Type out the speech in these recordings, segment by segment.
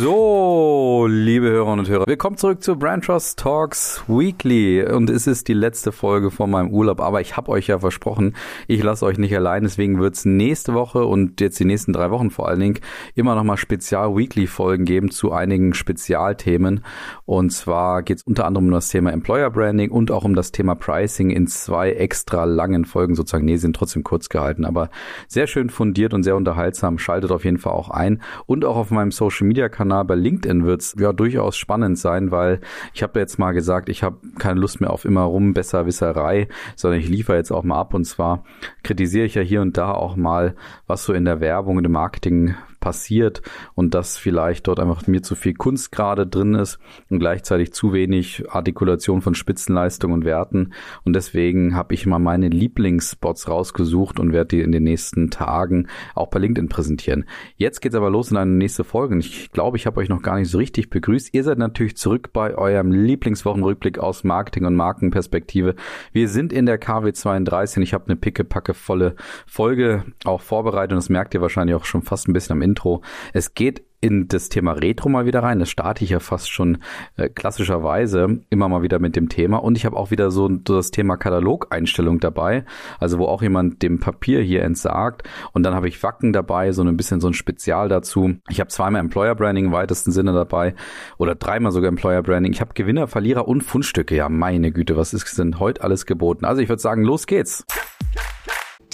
So, liebe Hörerinnen und Hörer, willkommen zurück zu Brand Trust Talks Weekly. Und es ist die letzte Folge von meinem Urlaub, aber ich habe euch ja versprochen, ich lasse euch nicht allein, deswegen wird es nächste Woche und jetzt die nächsten drei Wochen vor allen Dingen immer nochmal Spezial-Weekly-Folgen geben zu einigen Spezialthemen. Und zwar geht es unter anderem um das Thema Employer Branding und auch um das Thema Pricing in zwei extra langen Folgen. Sozusagen, nee, sind trotzdem kurz gehalten, aber sehr schön fundiert und sehr unterhaltsam, schaltet auf jeden Fall auch ein. Und auch auf meinem Social-Media-Kanal Kanal bei LinkedIn wird es ja durchaus spannend sein, weil ich habe jetzt mal gesagt, ich habe keine Lust mehr auf immer rum Besserwisserei, sondern ich liefere jetzt auch mal ab. Und zwar kritisiere ich ja hier und da auch mal, was so in der Werbung im Marketing passiert und dass vielleicht dort einfach mir zu viel Kunst gerade drin ist und gleichzeitig zu wenig Artikulation von Spitzenleistung und Werten. Und deswegen habe ich mal meine Lieblingsspots rausgesucht und werde die in den nächsten Tagen auch bei LinkedIn präsentieren. Jetzt geht's aber los in eine nächste Folge. Und ich glaube, ich habe euch noch gar nicht so richtig begrüßt. Ihr seid natürlich zurück bei eurem Lieblingswochenrückblick aus Marketing und Markenperspektive. Wir sind in der KW 32 und ich habe eine pickepacke volle Folge auch vorbereitet und das merkt ihr wahrscheinlich auch schon fast ein bisschen am Intro. Es geht in das Thema Retro mal wieder rein. Das starte ich ja fast schon äh, klassischerweise immer mal wieder mit dem Thema. Und ich habe auch wieder so das Thema Katalogeinstellung dabei, also wo auch jemand dem Papier hier entsagt. Und dann habe ich Wacken dabei, so ein bisschen so ein Spezial dazu. Ich habe zweimal Employer Branding im weitesten Sinne dabei oder dreimal sogar Employer Branding. Ich habe Gewinner, Verlierer und Fundstücke. Ja, meine Güte, was ist denn heute alles geboten? Also ich würde sagen, los geht's.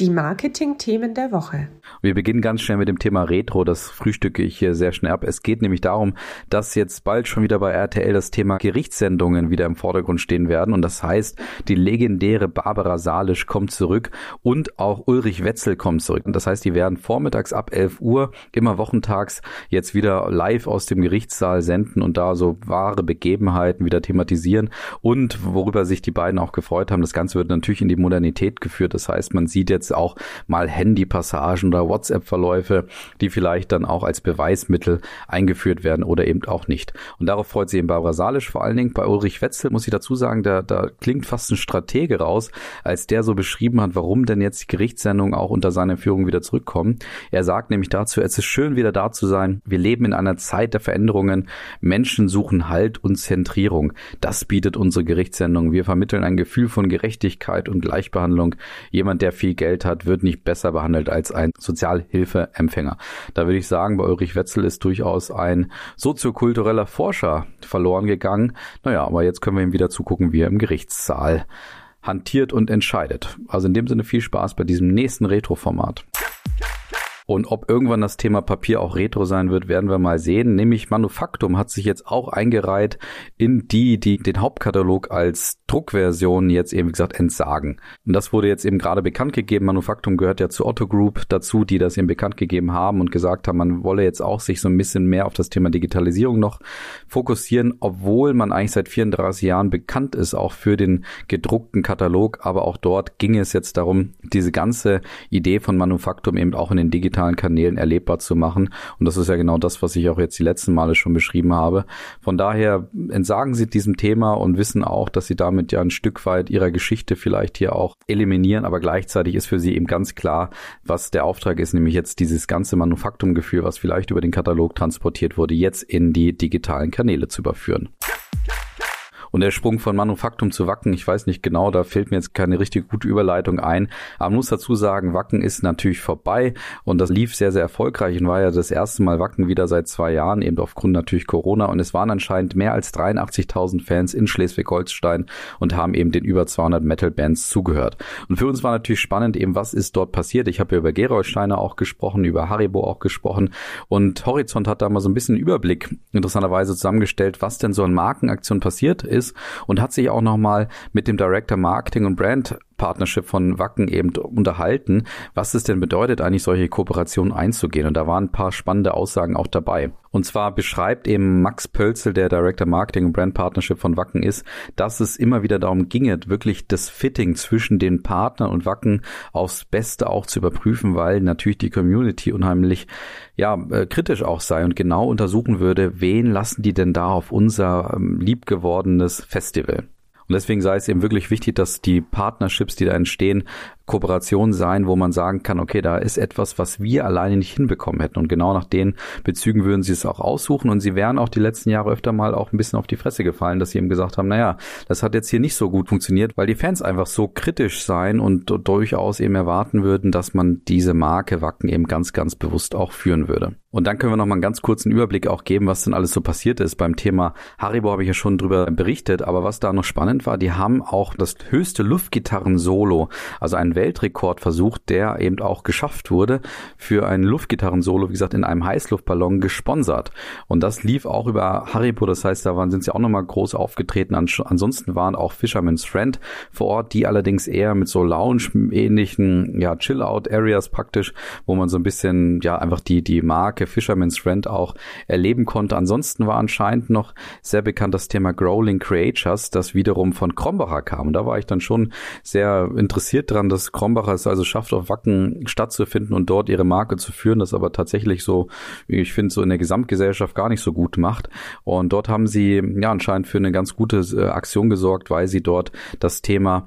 Die Marketing-Themen der Woche. Wir beginnen ganz schnell mit dem Thema Retro. Das frühstücke ich hier sehr schnell ab. Es geht nämlich darum, dass jetzt bald schon wieder bei RTL das Thema Gerichtssendungen wieder im Vordergrund stehen werden. Und das heißt, die legendäre Barbara Salisch kommt zurück und auch Ulrich Wetzel kommt zurück. Und das heißt, die werden vormittags ab 11 Uhr, immer wochentags, jetzt wieder live aus dem Gerichtssaal senden und da so wahre Begebenheiten wieder thematisieren. Und worüber sich die beiden auch gefreut haben, das Ganze wird natürlich in die Modernität geführt. Das heißt, man sieht jetzt jetzt auch mal Handypassagen oder WhatsApp-Verläufe, die vielleicht dann auch als Beweismittel eingeführt werden oder eben auch nicht. Und darauf freut sich eben Barbara Salisch vor allen Dingen. Bei Ulrich Wetzel muss ich dazu sagen, da, da klingt fast ein Stratege raus, als der so beschrieben hat, warum denn jetzt die Gerichtssendungen auch unter seiner Führung wieder zurückkommen. Er sagt nämlich dazu, es ist schön wieder da zu sein. Wir leben in einer Zeit der Veränderungen. Menschen suchen Halt und Zentrierung. Das bietet unsere Gerichtssendung. Wir vermitteln ein Gefühl von Gerechtigkeit und Gleichbehandlung. Jemand, der viel Geld Geld hat, wird nicht besser behandelt als ein Sozialhilfeempfänger. Da würde ich sagen, bei Ulrich Wetzel ist durchaus ein soziokultureller Forscher verloren gegangen. Naja, aber jetzt können wir ihm wieder zugucken, wie er im Gerichtssaal hantiert und entscheidet. Also in dem Sinne viel Spaß bei diesem nächsten Retro-Format. Und ob irgendwann das Thema Papier auch Retro sein wird, werden wir mal sehen. Nämlich Manufaktum hat sich jetzt auch eingereiht in die, die den Hauptkatalog als Druckversion jetzt eben, wie gesagt, entsagen. Und das wurde jetzt eben gerade bekannt gegeben. Manufaktum gehört ja zu Otto Group dazu, die das eben bekannt gegeben haben und gesagt haben, man wolle jetzt auch sich so ein bisschen mehr auf das Thema Digitalisierung noch fokussieren, obwohl man eigentlich seit 34 Jahren bekannt ist, auch für den gedruckten Katalog. Aber auch dort ging es jetzt darum, diese ganze Idee von Manufaktum eben auch in den digitalen digitalen Kanälen erlebbar zu machen. Und das ist ja genau das, was ich auch jetzt die letzten Male schon beschrieben habe. Von daher entsagen sie diesem Thema und wissen auch, dass sie damit ja ein Stück weit ihrer Geschichte vielleicht hier auch eliminieren. Aber gleichzeitig ist für sie eben ganz klar, was der Auftrag ist, nämlich jetzt dieses ganze Manufaktumgefühl, was vielleicht über den Katalog transportiert wurde, jetzt in die digitalen Kanäle zu überführen. Und der Sprung von Manufaktum zu Wacken, ich weiß nicht genau, da fällt mir jetzt keine richtig gute Überleitung ein. Aber man muss dazu sagen, Wacken ist natürlich vorbei und das lief sehr, sehr erfolgreich und war ja das erste Mal Wacken wieder seit zwei Jahren, eben aufgrund natürlich Corona. Und es waren anscheinend mehr als 83.000 Fans in Schleswig-Holstein und haben eben den über 200 Metal-Bands zugehört. Und für uns war natürlich spannend eben, was ist dort passiert. Ich habe ja über Gerolsteiner auch gesprochen, über Haribo auch gesprochen und Horizont hat da mal so ein bisschen Überblick interessanterweise zusammengestellt, was denn so an Markenaktion passiert ist ist und hat sich auch nochmal mit dem Director Marketing und Brand Partnership von Wacken eben unterhalten, was es denn bedeutet, eigentlich solche Kooperationen einzugehen. Und da waren ein paar spannende Aussagen auch dabei. Und zwar beschreibt eben Max Pölzel, der Director Marketing und Brand Partnership von Wacken ist, dass es immer wieder darum ginge, wirklich das Fitting zwischen den Partnern und Wacken aufs Beste auch zu überprüfen, weil natürlich die Community unheimlich ja äh, kritisch auch sei und genau untersuchen würde, wen lassen die denn da auf unser ähm, liebgewordenes Festival. Und deswegen sei es eben wirklich wichtig, dass die Partnerships, die da entstehen, Kooperation sein, wo man sagen kann, okay, da ist etwas, was wir alleine nicht hinbekommen hätten. Und genau nach den Bezügen würden sie es auch aussuchen. Und sie wären auch die letzten Jahre öfter mal auch ein bisschen auf die Fresse gefallen, dass sie eben gesagt haben, naja, das hat jetzt hier nicht so gut funktioniert, weil die Fans einfach so kritisch sein und durchaus eben erwarten würden, dass man diese Marke Wacken eben ganz, ganz bewusst auch führen würde. Und dann können wir noch mal einen ganz kurzen Überblick auch geben, was denn alles so passiert ist. Beim Thema Haribo habe ich ja schon drüber berichtet, aber was da noch spannend war, die haben auch das höchste Luftgitarren-Solo, also einen Weltrekord versucht, der eben auch geschafft wurde, für ein Luftgitarren-Solo, wie gesagt, in einem Heißluftballon gesponsert. Und das lief auch über Haribo, das heißt, da waren, sind sie auch nochmal groß aufgetreten. Ansonsten waren auch Fisherman's Friend vor Ort, die allerdings eher mit so Lounge-ähnlichen, ja, Chill-Out-Areas praktisch, wo man so ein bisschen, ja, einfach die, die Marke Fisherman's Friend auch erleben konnte. Ansonsten war anscheinend noch sehr bekannt das Thema Growling Creatures, das wiederum von Krombacher kam. Und da war ich dann schon sehr interessiert dran, dass Krombacher es also schafft, auf Wacken stattzufinden und dort ihre Marke zu führen, das aber tatsächlich so, ich finde, so in der Gesamtgesellschaft gar nicht so gut macht. Und dort haben sie ja anscheinend für eine ganz gute äh, Aktion gesorgt, weil sie dort das Thema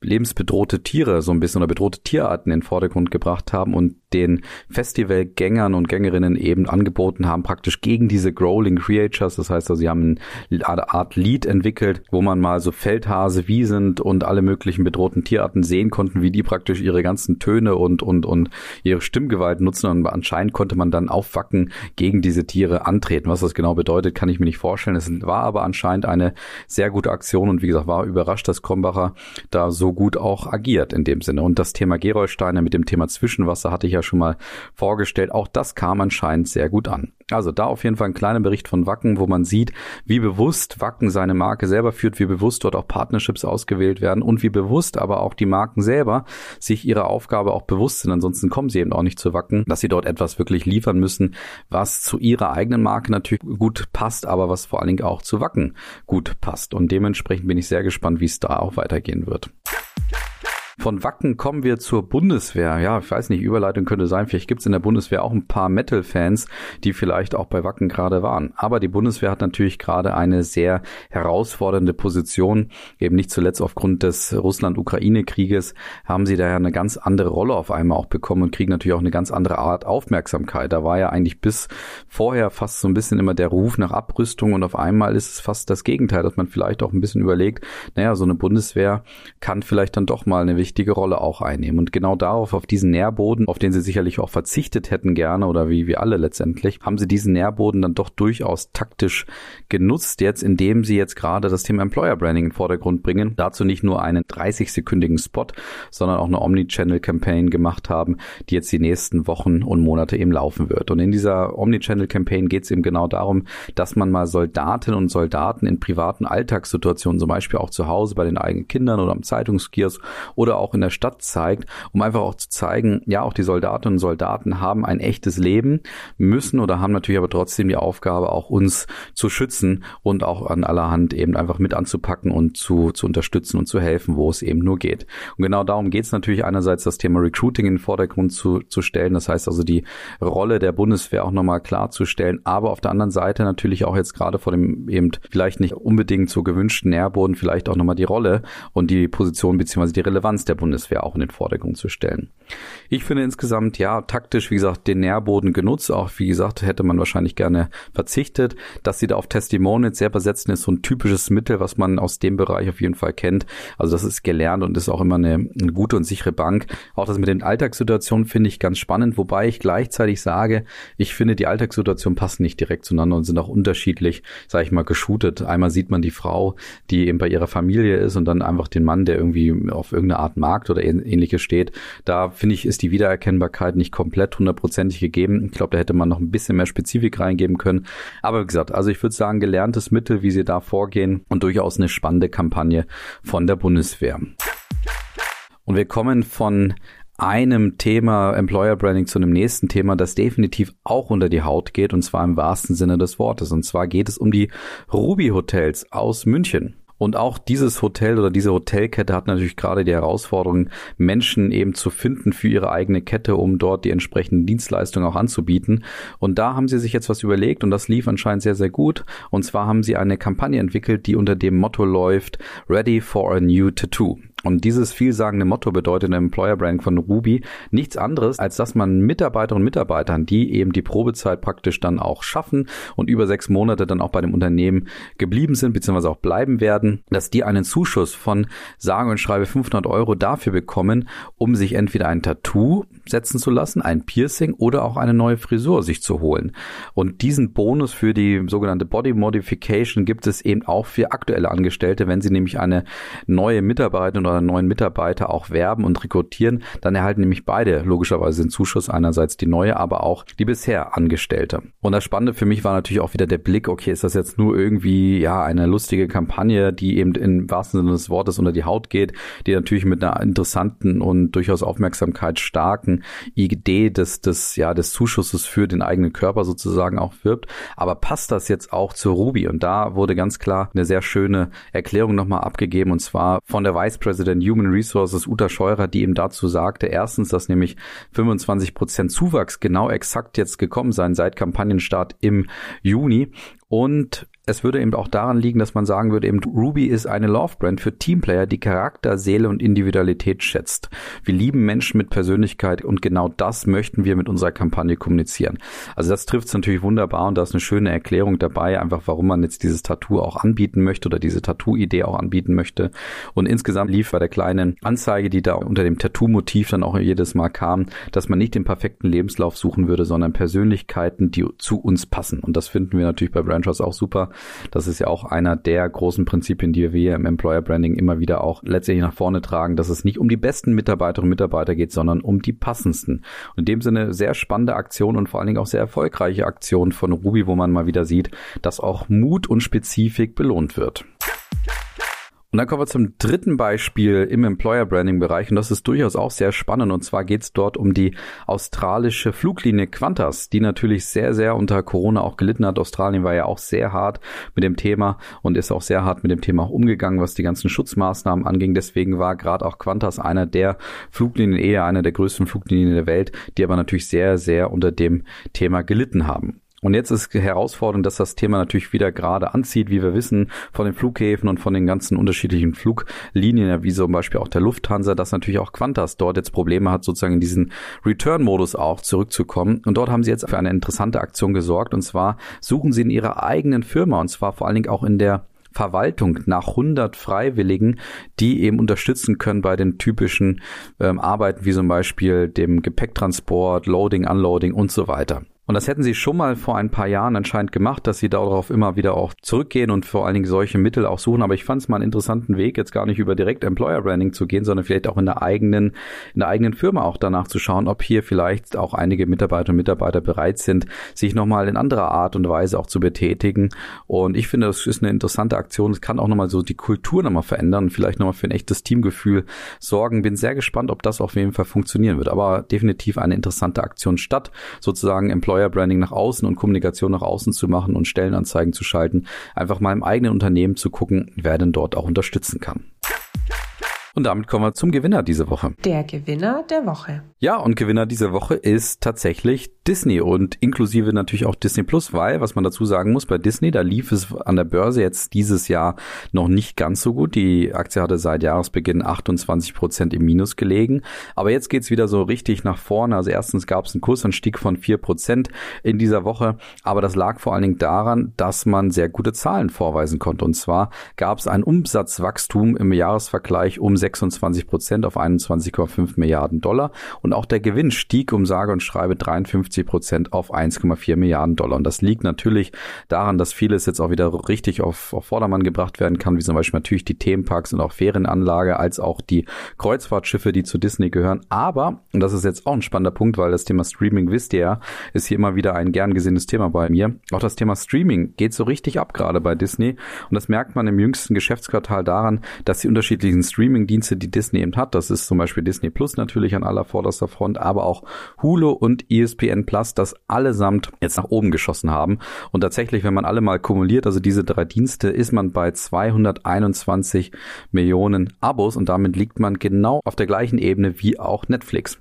lebensbedrohte Tiere so ein bisschen oder bedrohte Tierarten in den Vordergrund gebracht haben und den Festivalgängern und Gängerinnen eben angeboten haben, praktisch gegen diese Growling Creatures. Das heißt also, sie haben eine Art Lied entwickelt, wo man mal so Feldhase, Wiesent und alle möglichen bedrohten Tierarten sehen konnten, wie die praktisch ihre ganzen Töne und, und, und ihre Stimmgewalt nutzen. Und anscheinend konnte man dann aufwacken gegen diese Tiere antreten. Was das genau bedeutet, kann ich mir nicht vorstellen. Es war aber anscheinend eine sehr gute Aktion und wie gesagt, war überrascht, dass Krombacher da so gut auch agiert in dem Sinne. Und das Thema Gerolsteine mit dem Thema Zwischenwasser hatte ich ja schon mal vorgestellt. Auch das kam anscheinend sehr gut an. Also da auf jeden Fall ein kleiner Bericht von Wacken, wo man sieht, wie bewusst Wacken seine Marke selber führt, wie bewusst dort auch Partnerships ausgewählt werden und wie bewusst aber auch die Marken selber sich ihrer Aufgabe auch bewusst sind. Ansonsten kommen sie eben auch nicht zu Wacken, dass sie dort etwas wirklich liefern müssen, was zu ihrer eigenen Marke natürlich gut passt, aber was vor allen Dingen auch zu Wacken gut passt. Und dementsprechend bin ich sehr gespannt, wie es da auch weitergehen wird. Von Wacken kommen wir zur Bundeswehr. Ja, ich weiß nicht, Überleitung könnte sein. Vielleicht gibt es in der Bundeswehr auch ein paar Metal-Fans, die vielleicht auch bei Wacken gerade waren. Aber die Bundeswehr hat natürlich gerade eine sehr herausfordernde Position. Eben nicht zuletzt aufgrund des Russland-Ukraine-Krieges haben sie daher eine ganz andere Rolle auf einmal auch bekommen und kriegen natürlich auch eine ganz andere Art Aufmerksamkeit. Da war ja eigentlich bis vorher fast so ein bisschen immer der Ruf nach Abrüstung und auf einmal ist es fast das Gegenteil, dass man vielleicht auch ein bisschen überlegt, naja, so eine Bundeswehr kann vielleicht dann doch mal eine Rolle auch einnehmen. Und genau darauf, auf diesen Nährboden, auf den sie sicherlich auch verzichtet hätten gerne oder wie wir alle letztendlich, haben sie diesen Nährboden dann doch durchaus taktisch genutzt, jetzt indem sie jetzt gerade das Thema Employer Branding in den Vordergrund bringen. Dazu nicht nur einen 30-sekündigen Spot, sondern auch eine Omnichannel-Campaign gemacht haben, die jetzt die nächsten Wochen und Monate eben laufen wird. Und in dieser Omnichannel-Campaign geht es eben genau darum, dass man mal Soldatinnen und Soldaten in privaten Alltagssituationen, zum Beispiel auch zu Hause bei den eigenen Kindern oder am Zeitungskiosk oder auch in der Stadt zeigt, um einfach auch zu zeigen, ja, auch die Soldatinnen und Soldaten haben ein echtes Leben, müssen oder haben natürlich aber trotzdem die Aufgabe, auch uns zu schützen und auch an allerhand eben einfach mit anzupacken und zu, zu unterstützen und zu helfen, wo es eben nur geht. Und genau darum geht es natürlich einerseits, das Thema Recruiting in den Vordergrund zu, zu stellen, das heißt also die Rolle der Bundeswehr auch nochmal klarzustellen, aber auf der anderen Seite natürlich auch jetzt gerade vor dem eben vielleicht nicht unbedingt so gewünschten Nährboden vielleicht auch nochmal die Rolle und die Position beziehungsweise die Relevanz der Bundeswehr auch in den Vordergrund zu stellen. Ich finde insgesamt, ja, taktisch, wie gesagt, den Nährboden genutzt. Auch, wie gesagt, hätte man wahrscheinlich gerne verzichtet. Dass sie da auf Testimonials sehr besetzen, ist so ein typisches Mittel, was man aus dem Bereich auf jeden Fall kennt. Also das ist gelernt und ist auch immer eine, eine gute und sichere Bank. Auch das mit den Alltagssituationen finde ich ganz spannend, wobei ich gleichzeitig sage, ich finde, die Alltagssituationen passen nicht direkt zueinander und sind auch unterschiedlich, sage ich mal, geshootet. Einmal sieht man die Frau, die eben bei ihrer Familie ist und dann einfach den Mann, der irgendwie auf irgendeine Art Markt oder ähnliches steht. Da finde ich, ist die Wiedererkennbarkeit nicht komplett hundertprozentig gegeben. Ich glaube, da hätte man noch ein bisschen mehr Spezifik reingeben können. Aber wie gesagt, also ich würde sagen, gelerntes Mittel, wie sie da vorgehen und durchaus eine spannende Kampagne von der Bundeswehr. Und wir kommen von einem Thema Employer Branding zu einem nächsten Thema, das definitiv auch unter die Haut geht und zwar im wahrsten Sinne des Wortes. Und zwar geht es um die Ruby Hotels aus München. Und auch dieses Hotel oder diese Hotelkette hat natürlich gerade die Herausforderung, Menschen eben zu finden für ihre eigene Kette, um dort die entsprechenden Dienstleistungen auch anzubieten. Und da haben sie sich jetzt was überlegt und das lief anscheinend sehr, sehr gut. Und zwar haben sie eine Kampagne entwickelt, die unter dem Motto läuft, Ready for a New Tattoo. Und dieses vielsagende Motto bedeutet im Employer Branding von Ruby nichts anderes, als dass man Mitarbeiterinnen und Mitarbeitern, die eben die Probezeit praktisch dann auch schaffen und über sechs Monate dann auch bei dem Unternehmen geblieben sind, beziehungsweise auch bleiben werden, dass die einen Zuschuss von sage und schreibe 500 Euro dafür bekommen, um sich entweder ein Tattoo setzen zu lassen, ein Piercing oder auch eine neue Frisur sich zu holen. Und diesen Bonus für die sogenannte Body Modification gibt es eben auch für aktuelle Angestellte, wenn sie nämlich eine neue Mitarbeiterin oder einen neuen Mitarbeiter auch werben und rekrutieren, dann erhalten nämlich beide logischerweise den Zuschuss, einerseits die neue, aber auch die bisher Angestellte. Und das Spannende für mich war natürlich auch wieder der Blick, okay, ist das jetzt nur irgendwie, ja, eine lustige Kampagne, die eben im wahrsten Sinne des Wortes unter die Haut geht, die natürlich mit einer interessanten und durchaus Aufmerksamkeit starken Idee des, des, ja, des Zuschusses für den eigenen Körper sozusagen auch wirbt. Aber passt das jetzt auch zu Ruby? Und da wurde ganz klar eine sehr schöne Erklärung nochmal abgegeben und zwar von der Vice President Human Resources Uta Scheurer, die ihm dazu sagte, erstens, dass nämlich 25 Prozent Zuwachs genau exakt jetzt gekommen sein seit Kampagnenstart im Juni und es würde eben auch daran liegen, dass man sagen würde, eben Ruby ist eine Love-Brand für Teamplayer, die Charakter, Seele und Individualität schätzt. Wir lieben Menschen mit Persönlichkeit und genau das möchten wir mit unserer Kampagne kommunizieren. Also das trifft es natürlich wunderbar und da ist eine schöne Erklärung dabei, einfach warum man jetzt dieses Tattoo auch anbieten möchte oder diese Tattoo-Idee auch anbieten möchte. Und insgesamt lief bei der kleinen Anzeige, die da unter dem Tattoo-Motiv dann auch jedes Mal kam, dass man nicht den perfekten Lebenslauf suchen würde, sondern Persönlichkeiten, die zu uns passen. Und das finden wir natürlich bei Branchers auch super das ist ja auch einer der großen Prinzipien, die wir im Employer Branding immer wieder auch letztendlich nach vorne tragen, dass es nicht um die besten Mitarbeiterinnen und Mitarbeiter geht, sondern um die passendsten. Und in dem Sinne sehr spannende Aktion und vor allen Dingen auch sehr erfolgreiche Aktion von Ruby, wo man mal wieder sieht, dass auch Mut und Spezifik belohnt wird. Und dann kommen wir zum dritten Beispiel im Employer Branding Bereich und das ist durchaus auch sehr spannend und zwar geht es dort um die australische Fluglinie Qantas, die natürlich sehr, sehr unter Corona auch gelitten hat. Australien war ja auch sehr hart mit dem Thema und ist auch sehr hart mit dem Thema auch umgegangen, was die ganzen Schutzmaßnahmen anging. Deswegen war gerade auch Qantas einer der Fluglinien, eher einer der größten Fluglinien der Welt, die aber natürlich sehr, sehr unter dem Thema gelitten haben. Und jetzt ist herausfordernd, dass das Thema natürlich wieder gerade anzieht, wie wir wissen, von den Flughäfen und von den ganzen unterschiedlichen Fluglinien, wie zum Beispiel auch der Lufthansa, dass natürlich auch Qantas dort jetzt Probleme hat, sozusagen in diesen Return-Modus auch zurückzukommen. Und dort haben sie jetzt für eine interessante Aktion gesorgt. Und zwar suchen sie in ihrer eigenen Firma, und zwar vor allen Dingen auch in der Verwaltung nach 100 Freiwilligen, die eben unterstützen können bei den typischen ähm, Arbeiten wie zum Beispiel dem Gepäcktransport, Loading, Unloading und so weiter. Und das hätten sie schon mal vor ein paar Jahren anscheinend gemacht, dass sie darauf immer wieder auch zurückgehen und vor allen Dingen solche Mittel auch suchen. Aber ich fand es mal einen interessanten Weg, jetzt gar nicht über direkt Employer Branding zu gehen, sondern vielleicht auch in der eigenen, in der eigenen Firma auch danach zu schauen, ob hier vielleicht auch einige Mitarbeiter und Mitarbeiter bereit sind, sich nochmal in anderer Art und Weise auch zu betätigen. Und ich finde, das ist eine interessante Aktion. Es kann auch nochmal so die Kultur nochmal verändern, vielleicht nochmal für ein echtes Teamgefühl sorgen. Bin sehr gespannt, ob das auf jeden Fall funktionieren wird. Aber definitiv eine interessante Aktion statt sozusagen Employer Employer Branding nach außen und Kommunikation nach außen zu machen und Stellenanzeigen zu schalten, einfach mal im eigenen Unternehmen zu gucken, wer denn dort auch unterstützen kann. Und damit kommen wir zum Gewinner diese Woche. Der Gewinner der Woche. Ja, und Gewinner diese Woche ist tatsächlich Disney und inklusive natürlich auch Disney Plus, weil, was man dazu sagen muss, bei Disney, da lief es an der Börse jetzt dieses Jahr noch nicht ganz so gut. Die Aktie hatte seit Jahresbeginn 28 Prozent im Minus gelegen. Aber jetzt geht's wieder so richtig nach vorne. Also erstens gab es einen Kursanstieg von 4 Prozent in dieser Woche. Aber das lag vor allen Dingen daran, dass man sehr gute Zahlen vorweisen konnte. Und zwar gab es ein Umsatzwachstum im Jahresvergleich um 26 Prozent auf 21,5 Milliarden Dollar und auch der Gewinn stieg um sage und schreibe 53 Prozent auf 1,4 Milliarden Dollar. Und das liegt natürlich daran, dass vieles jetzt auch wieder richtig auf, auf Vordermann gebracht werden kann, wie zum Beispiel natürlich die Themenparks und auch Ferienanlage, als auch die Kreuzfahrtschiffe, die zu Disney gehören. Aber, und das ist jetzt auch ein spannender Punkt, weil das Thema Streaming, wisst ihr ja, ist hier immer wieder ein gern gesehenes Thema bei mir. Auch das Thema Streaming geht so richtig ab gerade bei Disney. Und das merkt man im jüngsten Geschäftsquartal daran, dass die unterschiedlichen Streaming-Dienste Dienste, die Disney eben hat. Das ist zum Beispiel Disney Plus natürlich an aller vorderster Front, aber auch Hulu und ESPN Plus, das allesamt jetzt nach oben geschossen haben. Und tatsächlich, wenn man alle mal kumuliert, also diese drei Dienste, ist man bei 221 Millionen Abos und damit liegt man genau auf der gleichen Ebene wie auch Netflix.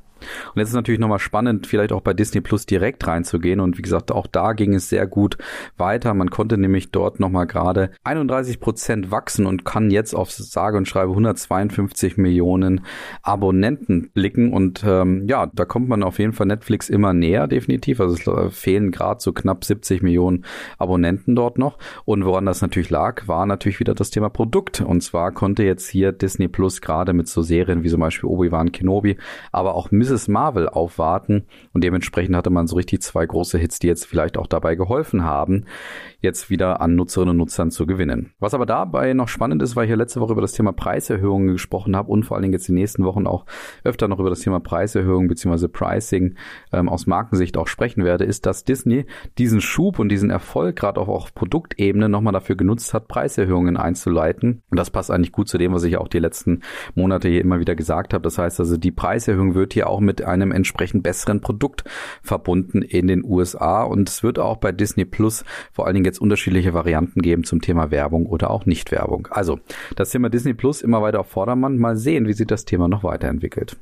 Und jetzt ist natürlich nochmal spannend, vielleicht auch bei Disney Plus direkt reinzugehen. Und wie gesagt, auch da ging es sehr gut weiter. Man konnte nämlich dort nochmal gerade 31 Prozent wachsen und kann jetzt auf sage und schreibe 152 Millionen Abonnenten blicken. Und ähm, ja, da kommt man auf jeden Fall Netflix immer näher, definitiv. Also es äh, fehlen gerade so knapp 70 Millionen Abonnenten dort noch. Und woran das natürlich lag, war natürlich wieder das Thema Produkt. Und zwar konnte jetzt hier Disney Plus gerade mit so Serien wie zum Beispiel Obi-Wan Kenobi, aber auch Mrs. Marvel aufwarten. Und dementsprechend hatte man so richtig zwei große Hits, die jetzt vielleicht auch dabei geholfen haben, jetzt wieder an Nutzerinnen und Nutzern zu gewinnen. Was aber dabei noch spannend ist, weil ich ja letzte Woche über das Thema Preiserhöhungen gesprochen habe und vor allen Dingen jetzt die nächsten Wochen auch öfter noch über das Thema Preiserhöhung bzw. Pricing ähm, aus Markensicht auch sprechen werde, ist, dass Disney diesen Schub und diesen Erfolg gerade auch auf Produktebene nochmal dafür genutzt hat, Preiserhöhungen einzuleiten. Und das passt eigentlich gut zu dem, was ich auch die letzten Monate hier immer wieder gesagt habe. Das heißt also, die Preiserhöhung wird hier auch mit einem entsprechend besseren Produkt verbunden in den USA. Und es wird auch bei Disney Plus vor allen Dingen jetzt unterschiedliche Varianten geben zum Thema Werbung oder auch Nicht-Werbung. Also das Thema Disney Plus immer weiter auf Vordermann. Mal sehen, wie sich das Thema noch weiterentwickelt.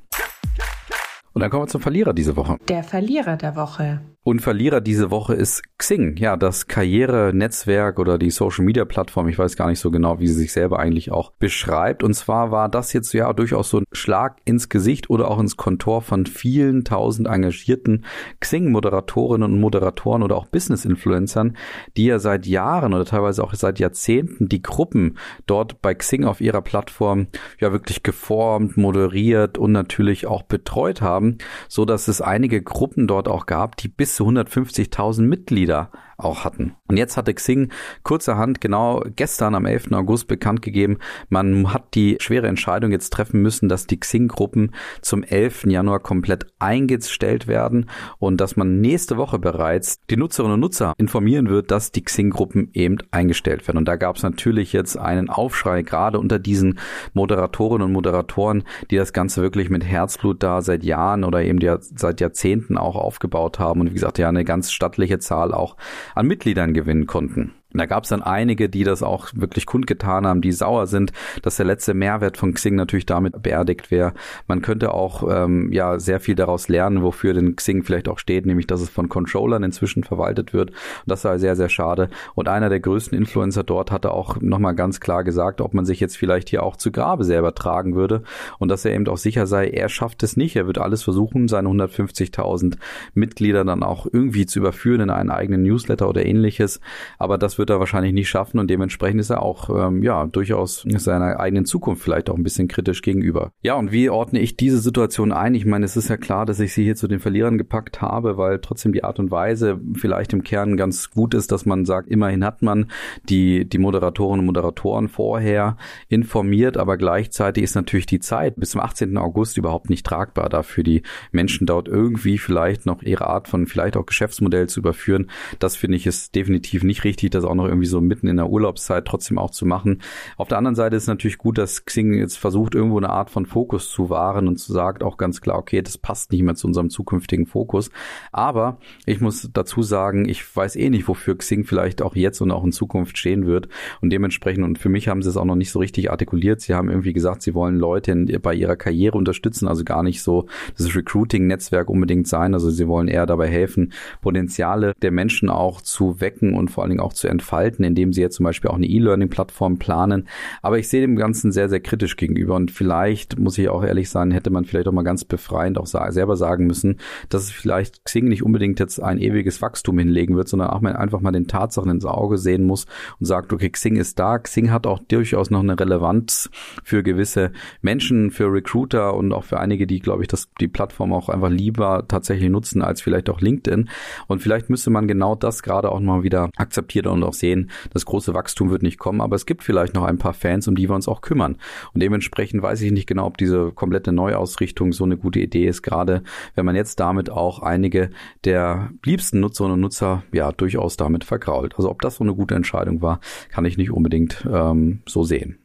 Und dann kommen wir zum Verlierer diese Woche. Der Verlierer der Woche. Und Verlierer diese Woche ist Xing, ja, das Karrierenetzwerk oder die Social Media Plattform. Ich weiß gar nicht so genau, wie sie sich selber eigentlich auch beschreibt. Und zwar war das jetzt ja durchaus so ein Schlag ins Gesicht oder auch ins Kontor von vielen tausend engagierten Xing-Moderatorinnen und Moderatoren oder auch Business-Influencern, die ja seit Jahren oder teilweise auch seit Jahrzehnten die Gruppen dort bei Xing auf ihrer Plattform ja wirklich geformt, moderiert und natürlich auch betreut haben, so dass es einige Gruppen dort auch gab, die bis zu 150.000 Mitglieder auch hatten. Und jetzt hatte Xing kurzerhand genau gestern am 11. August bekannt gegeben, man hat die schwere Entscheidung jetzt treffen müssen, dass die Xing-Gruppen zum 11. Januar komplett eingestellt werden und dass man nächste Woche bereits die Nutzerinnen und Nutzer informieren wird, dass die Xing-Gruppen eben eingestellt werden. Und da gab es natürlich jetzt einen Aufschrei, gerade unter diesen Moderatorinnen und Moderatoren, die das Ganze wirklich mit Herzblut da seit Jahren oder eben seit Jahrzehnten auch aufgebaut haben und wie gesagt, ja eine ganz stattliche Zahl auch an Mitgliedern gewinnen konnten. Und da gab es dann einige, die das auch wirklich kundgetan haben, die sauer sind, dass der letzte Mehrwert von Xing natürlich damit beerdigt wäre. Man könnte auch ähm, ja sehr viel daraus lernen, wofür denn Xing vielleicht auch steht, nämlich dass es von Controllern inzwischen verwaltet wird. Und das war sehr, sehr schade. Und einer der größten Influencer dort hatte auch nochmal ganz klar gesagt, ob man sich jetzt vielleicht hier auch zu Grabe selber tragen würde und dass er eben auch sicher sei, er schafft es nicht. Er wird alles versuchen, seine 150.000 Mitglieder dann auch irgendwie zu überführen in einen eigenen Newsletter oder ähnliches. Aber das wird wird er wahrscheinlich nicht schaffen und dementsprechend ist er auch ähm, ja durchaus seiner eigenen Zukunft vielleicht auch ein bisschen kritisch gegenüber. Ja, und wie ordne ich diese Situation ein? Ich meine, es ist ja klar, dass ich sie hier zu den Verlierern gepackt habe, weil trotzdem die Art und Weise vielleicht im Kern ganz gut ist, dass man sagt, immerhin hat man die, die Moderatorinnen und Moderatoren vorher informiert, aber gleichzeitig ist natürlich die Zeit bis zum 18. August überhaupt nicht tragbar dafür, die Menschen dort irgendwie vielleicht noch ihre Art von vielleicht auch Geschäftsmodell zu überführen. Das finde ich ist definitiv nicht richtig, dass auch auch noch irgendwie so mitten in der Urlaubszeit trotzdem auch zu machen. Auf der anderen Seite ist natürlich gut, dass Xing jetzt versucht, irgendwo eine Art von Fokus zu wahren und zu sagt auch ganz klar, okay, das passt nicht mehr zu unserem zukünftigen Fokus. Aber ich muss dazu sagen, ich weiß eh nicht, wofür Xing vielleicht auch jetzt und auch in Zukunft stehen wird. Und dementsprechend, und für mich haben sie es auch noch nicht so richtig artikuliert. Sie haben irgendwie gesagt, sie wollen Leute in, bei ihrer Karriere unterstützen, also gar nicht so das Recruiting-Netzwerk unbedingt sein. Also sie wollen eher dabei helfen, Potenziale der Menschen auch zu wecken und vor allen Dingen auch zu entfalten indem sie jetzt zum Beispiel auch eine E-Learning-Plattform planen. Aber ich sehe dem Ganzen sehr, sehr kritisch gegenüber und vielleicht, muss ich auch ehrlich sein, hätte man vielleicht auch mal ganz befreiend auch selber sagen müssen, dass es vielleicht Xing nicht unbedingt jetzt ein ewiges Wachstum hinlegen wird, sondern auch mal einfach mal den Tatsachen ins Auge sehen muss und sagt, okay, Xing ist da. Xing hat auch durchaus noch eine Relevanz für gewisse Menschen, für Recruiter und auch für einige, die, glaube ich, das, die Plattform auch einfach lieber tatsächlich nutzen als vielleicht auch LinkedIn. Und vielleicht müsste man genau das gerade auch mal wieder akzeptieren und auch sehen, das große Wachstum wird nicht kommen, aber es gibt vielleicht noch ein paar Fans, um die wir uns auch kümmern. Und dementsprechend weiß ich nicht genau, ob diese komplette Neuausrichtung so eine gute Idee ist, gerade wenn man jetzt damit auch einige der liebsten Nutzerinnen und Nutzer ja durchaus damit vergrault. Also ob das so eine gute Entscheidung war, kann ich nicht unbedingt ähm, so sehen.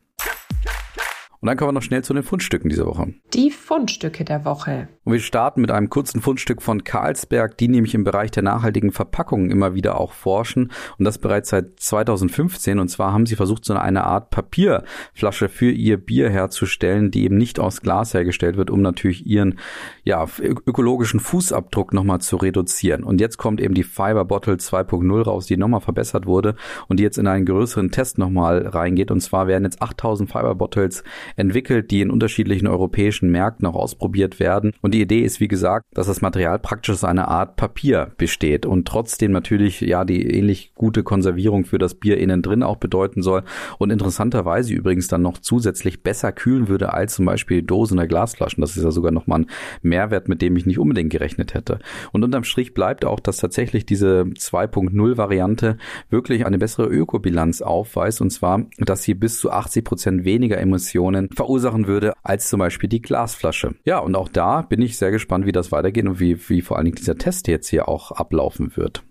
Und dann kommen wir noch schnell zu den Fundstücken dieser Woche. Die Fundstücke der Woche. Und wir starten mit einem kurzen Fundstück von Carlsberg, die nämlich im Bereich der nachhaltigen Verpackungen immer wieder auch forschen. Und das bereits seit 2015. Und zwar haben sie versucht, so eine Art Papierflasche für ihr Bier herzustellen, die eben nicht aus Glas hergestellt wird, um natürlich ihren ja, ökologischen Fußabdruck nochmal zu reduzieren. Und jetzt kommt eben die Fiber Bottle 2.0 raus, die nochmal verbessert wurde und die jetzt in einen größeren Test nochmal reingeht. Und zwar werden jetzt 8000 Fiber Bottles entwickelt, die in unterschiedlichen europäischen Märkten auch ausprobiert werden. Und die Idee ist, wie gesagt, dass das Material praktisch aus einer Art Papier besteht und trotzdem natürlich ja die ähnlich gute Konservierung für das Bier innen drin auch bedeuten soll und interessanterweise übrigens dann noch zusätzlich besser kühlen würde als zum Beispiel Dosen oder Glasflaschen. Das ist ja sogar nochmal ein Mehrwert, mit dem ich nicht unbedingt gerechnet hätte. Und unterm Strich bleibt auch, dass tatsächlich diese 2.0 Variante wirklich eine bessere Ökobilanz aufweist und zwar, dass sie bis zu 80 Prozent weniger Emissionen Verletzungen verursachen würde als zum Beispiel die Glasflasche. Ja, und auch da bin ich sehr gespannt, wie das weitergeht und wie, wie vor allen Dingen dieser Test jetzt hier auch ablaufen wird.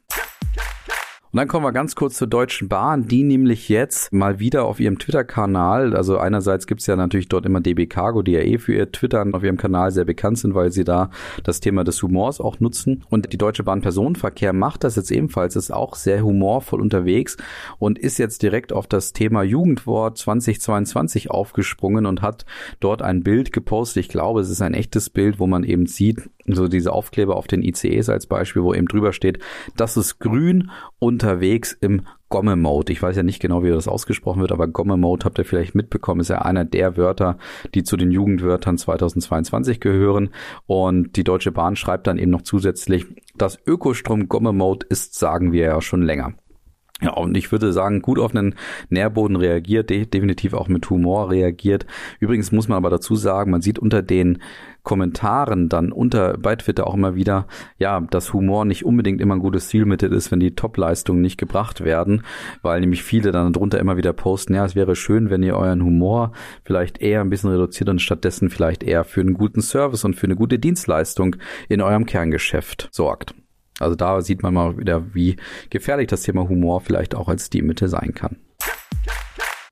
Und dann kommen wir ganz kurz zur Deutschen Bahn, die nämlich jetzt mal wieder auf ihrem Twitter-Kanal, also einerseits gibt's ja natürlich dort immer DB Cargo, die ja eh für ihr Twittern auf ihrem Kanal sehr bekannt sind, weil sie da das Thema des Humors auch nutzen. Und die Deutsche Bahn Personenverkehr macht das jetzt ebenfalls, ist auch sehr humorvoll unterwegs und ist jetzt direkt auf das Thema Jugendwort 2022 aufgesprungen und hat dort ein Bild gepostet. Ich glaube, es ist ein echtes Bild, wo man eben sieht, so diese Aufkleber auf den ICEs als Beispiel, wo eben drüber steht, das ist grün unterwegs im Gomme-Mode. Ich weiß ja nicht genau, wie das ausgesprochen wird, aber Gomme-Mode habt ihr vielleicht mitbekommen, ist ja einer der Wörter, die zu den Jugendwörtern 2022 gehören. Und die Deutsche Bahn schreibt dann eben noch zusätzlich, das Ökostrom Gomme-Mode ist, sagen wir ja schon länger. Ja, und ich würde sagen, gut auf einen Nährboden reagiert, definitiv auch mit Humor reagiert. Übrigens muss man aber dazu sagen, man sieht unter den Kommentaren dann unter bei Twitter auch immer wieder, ja, dass Humor nicht unbedingt immer ein gutes Zielmittel ist, wenn die Top-Leistungen nicht gebracht werden, weil nämlich viele dann drunter immer wieder posten, ja, es wäre schön, wenn ihr euren Humor vielleicht eher ein bisschen reduziert und stattdessen vielleicht eher für einen guten Service und für eine gute Dienstleistung in eurem Kerngeschäft sorgt. Also da sieht man mal wieder, wie gefährlich das Thema Humor vielleicht auch als Stilmittel sein kann.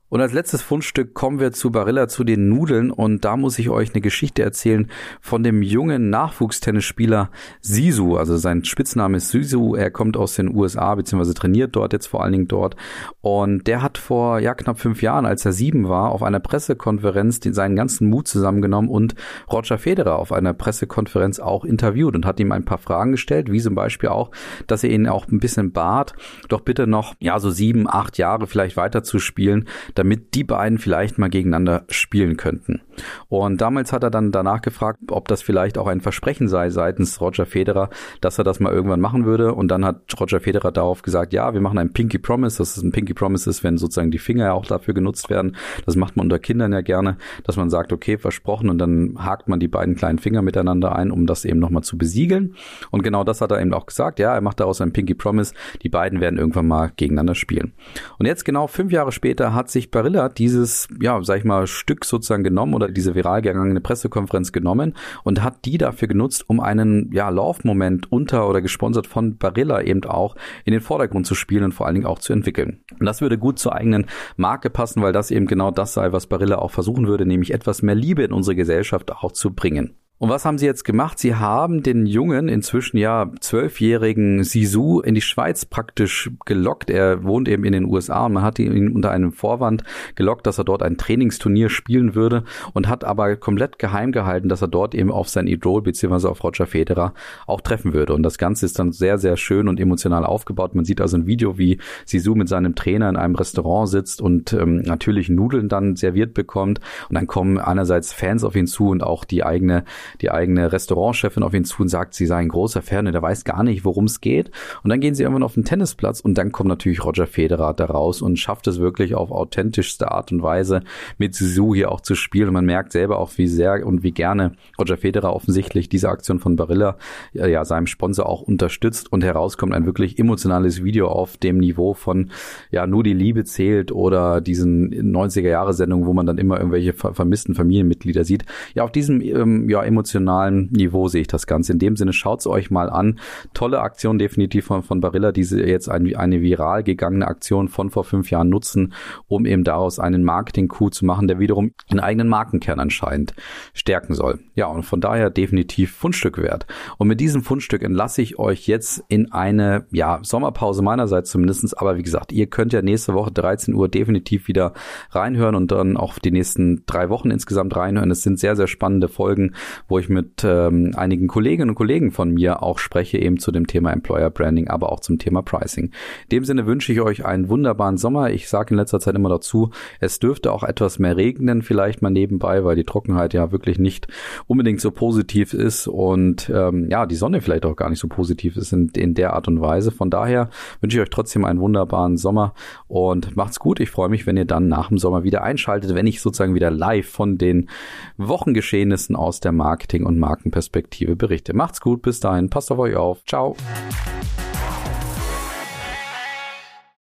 Und als letztes Fundstück kommen wir zu Barilla, zu den Nudeln. Und da muss ich euch eine Geschichte erzählen von dem jungen Nachwuchstennisspieler Sisu. Also sein Spitzname ist Sisu. Er kommt aus den USA, beziehungsweise trainiert dort jetzt vor allen Dingen dort. Und der hat vor, ja, knapp fünf Jahren, als er sieben war, auf einer Pressekonferenz den, seinen ganzen Mut zusammengenommen und Roger Federer auf einer Pressekonferenz auch interviewt und hat ihm ein paar Fragen gestellt, wie zum Beispiel auch, dass er ihn auch ein bisschen bat, doch bitte noch, ja, so sieben, acht Jahre vielleicht weiter zu spielen damit die beiden vielleicht mal gegeneinander spielen könnten. Und damals hat er dann danach gefragt, ob das vielleicht auch ein Versprechen sei seitens Roger Federer, dass er das mal irgendwann machen würde. Und dann hat Roger Federer darauf gesagt, ja, wir machen ein Pinky Promise. Das ist ein Pinky Promise ist, wenn sozusagen die Finger ja auch dafür genutzt werden. Das macht man unter Kindern ja gerne, dass man sagt, okay, versprochen und dann hakt man die beiden kleinen Finger miteinander ein, um das eben nochmal zu besiegeln. Und genau das hat er eben auch gesagt. Ja, er macht daraus ein Pinky Promise. Die beiden werden irgendwann mal gegeneinander spielen. Und jetzt genau fünf Jahre später hat sich Barilla dieses, ja, sag ich mal, Stück sozusagen genommen oder diese viral gegangene Pressekonferenz genommen und hat die dafür genutzt, um einen, ja, Laufmoment unter oder gesponsert von Barilla eben auch in den Vordergrund zu spielen und vor allen Dingen auch zu entwickeln. Und das würde gut zur eigenen Marke passen, weil das eben genau das sei, was Barilla auch versuchen würde, nämlich etwas mehr Liebe in unsere Gesellschaft auch zu bringen. Und was haben sie jetzt gemacht? Sie haben den jungen, inzwischen ja zwölfjährigen Sisu in die Schweiz praktisch gelockt. Er wohnt eben in den USA und man hat ihn unter einem Vorwand gelockt, dass er dort ein Trainingsturnier spielen würde und hat aber komplett geheim gehalten, dass er dort eben auf sein Idol bzw. auf Roger Federer auch treffen würde. Und das Ganze ist dann sehr, sehr schön und emotional aufgebaut. Man sieht also ein Video, wie Sisu mit seinem Trainer in einem Restaurant sitzt und ähm, natürlich Nudeln dann serviert bekommt. Und dann kommen einerseits Fans auf ihn zu und auch die eigene die eigene Restaurantchefin auf ihn zu und sagt, sie sei ein großer Fan und er weiß gar nicht, worum es geht. Und dann gehen sie irgendwann auf den Tennisplatz und dann kommt natürlich Roger Federer da raus und schafft es wirklich auf authentischste Art und Weise mit Sisu hier auch zu spielen. Und man merkt selber auch, wie sehr und wie gerne Roger Federer offensichtlich diese Aktion von Barilla, ja, seinem Sponsor auch unterstützt und herauskommt ein wirklich emotionales Video auf dem Niveau von, ja, nur die Liebe zählt oder diesen 90er Jahre Sendungen, wo man dann immer irgendwelche vermissten Familienmitglieder sieht. Ja, auf diesem, ähm, ja, emotionalen Niveau sehe ich das Ganze. In dem Sinne, schaut es euch mal an. Tolle Aktion definitiv von, von Barilla, die sie jetzt ein, eine viral gegangene Aktion von vor fünf Jahren nutzen, um eben daraus einen Marketing-Coup zu machen, der wiederum einen eigenen Markenkern anscheinend stärken soll. Ja, und von daher definitiv Fundstück wert. Und mit diesem Fundstück entlasse ich euch jetzt in eine, ja, Sommerpause meinerseits zumindestens. Aber wie gesagt, ihr könnt ja nächste Woche 13 Uhr definitiv wieder reinhören und dann auch die nächsten drei Wochen insgesamt reinhören. Es sind sehr, sehr spannende Folgen, wo ich mit ähm, einigen Kolleginnen und Kollegen von mir auch spreche, eben zu dem Thema Employer Branding, aber auch zum Thema Pricing. In dem Sinne wünsche ich euch einen wunderbaren Sommer. Ich sage in letzter Zeit immer dazu, es dürfte auch etwas mehr regnen, vielleicht mal nebenbei, weil die Trockenheit ja wirklich nicht unbedingt so positiv ist und ähm, ja, die Sonne vielleicht auch gar nicht so positiv ist in, in der Art und Weise. Von daher wünsche ich euch trotzdem einen wunderbaren Sommer und macht's gut. Ich freue mich, wenn ihr dann nach dem Sommer wieder einschaltet, wenn ich sozusagen wieder live von den Wochengeschehnissen aus der Marketing- und Markenperspektive berichte. Macht's gut, bis dahin, passt auf euch auf. Ciao.